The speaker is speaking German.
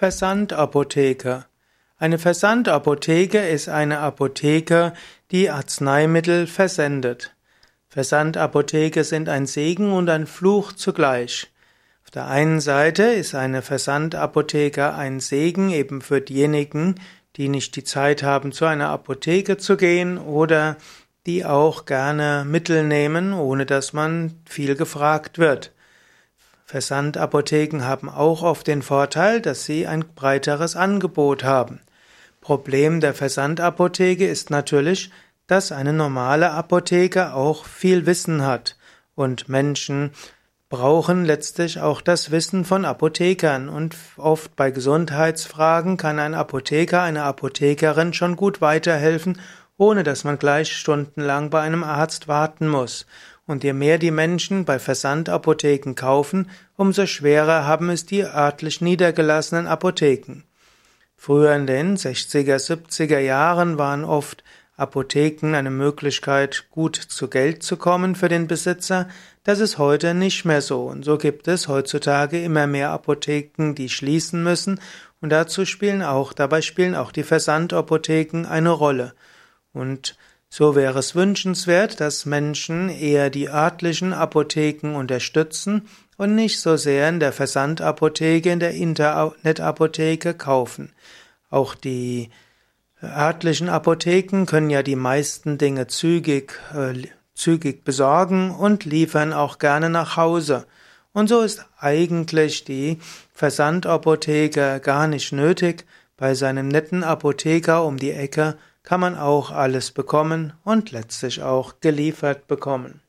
Versandapotheke. Eine Versandapotheke ist eine Apotheke, die Arzneimittel versendet. Versandapotheke sind ein Segen und ein Fluch zugleich. Auf der einen Seite ist eine Versandapotheke ein Segen eben für diejenigen, die nicht die Zeit haben, zu einer Apotheke zu gehen oder die auch gerne Mittel nehmen, ohne dass man viel gefragt wird. Versandapotheken haben auch oft den Vorteil, dass sie ein breiteres Angebot haben. Problem der Versandapotheke ist natürlich, dass eine normale Apotheke auch viel Wissen hat und Menschen brauchen letztlich auch das Wissen von Apothekern und oft bei Gesundheitsfragen kann ein Apotheker, eine Apothekerin schon gut weiterhelfen, ohne dass man gleich stundenlang bei einem Arzt warten muss. Und je mehr die Menschen bei Versandapotheken kaufen, umso schwerer haben es die örtlich niedergelassenen Apotheken. Früher in den 60er, 70er Jahren waren oft Apotheken eine Möglichkeit, gut zu Geld zu kommen für den Besitzer. Das ist heute nicht mehr so. Und so gibt es heutzutage immer mehr Apotheken, die schließen müssen. Und dazu spielen auch, dabei spielen auch die Versandapotheken eine Rolle. Und so wäre es wünschenswert, dass Menschen eher die örtlichen Apotheken unterstützen und nicht so sehr in der Versandapotheke, in der Internetapotheke kaufen. Auch die örtlichen Apotheken können ja die meisten Dinge zügig, äh, zügig besorgen und liefern auch gerne nach Hause. Und so ist eigentlich die Versandapotheke gar nicht nötig. Bei seinem netten Apotheker um die Ecke kann man auch alles bekommen und letztlich auch geliefert bekommen.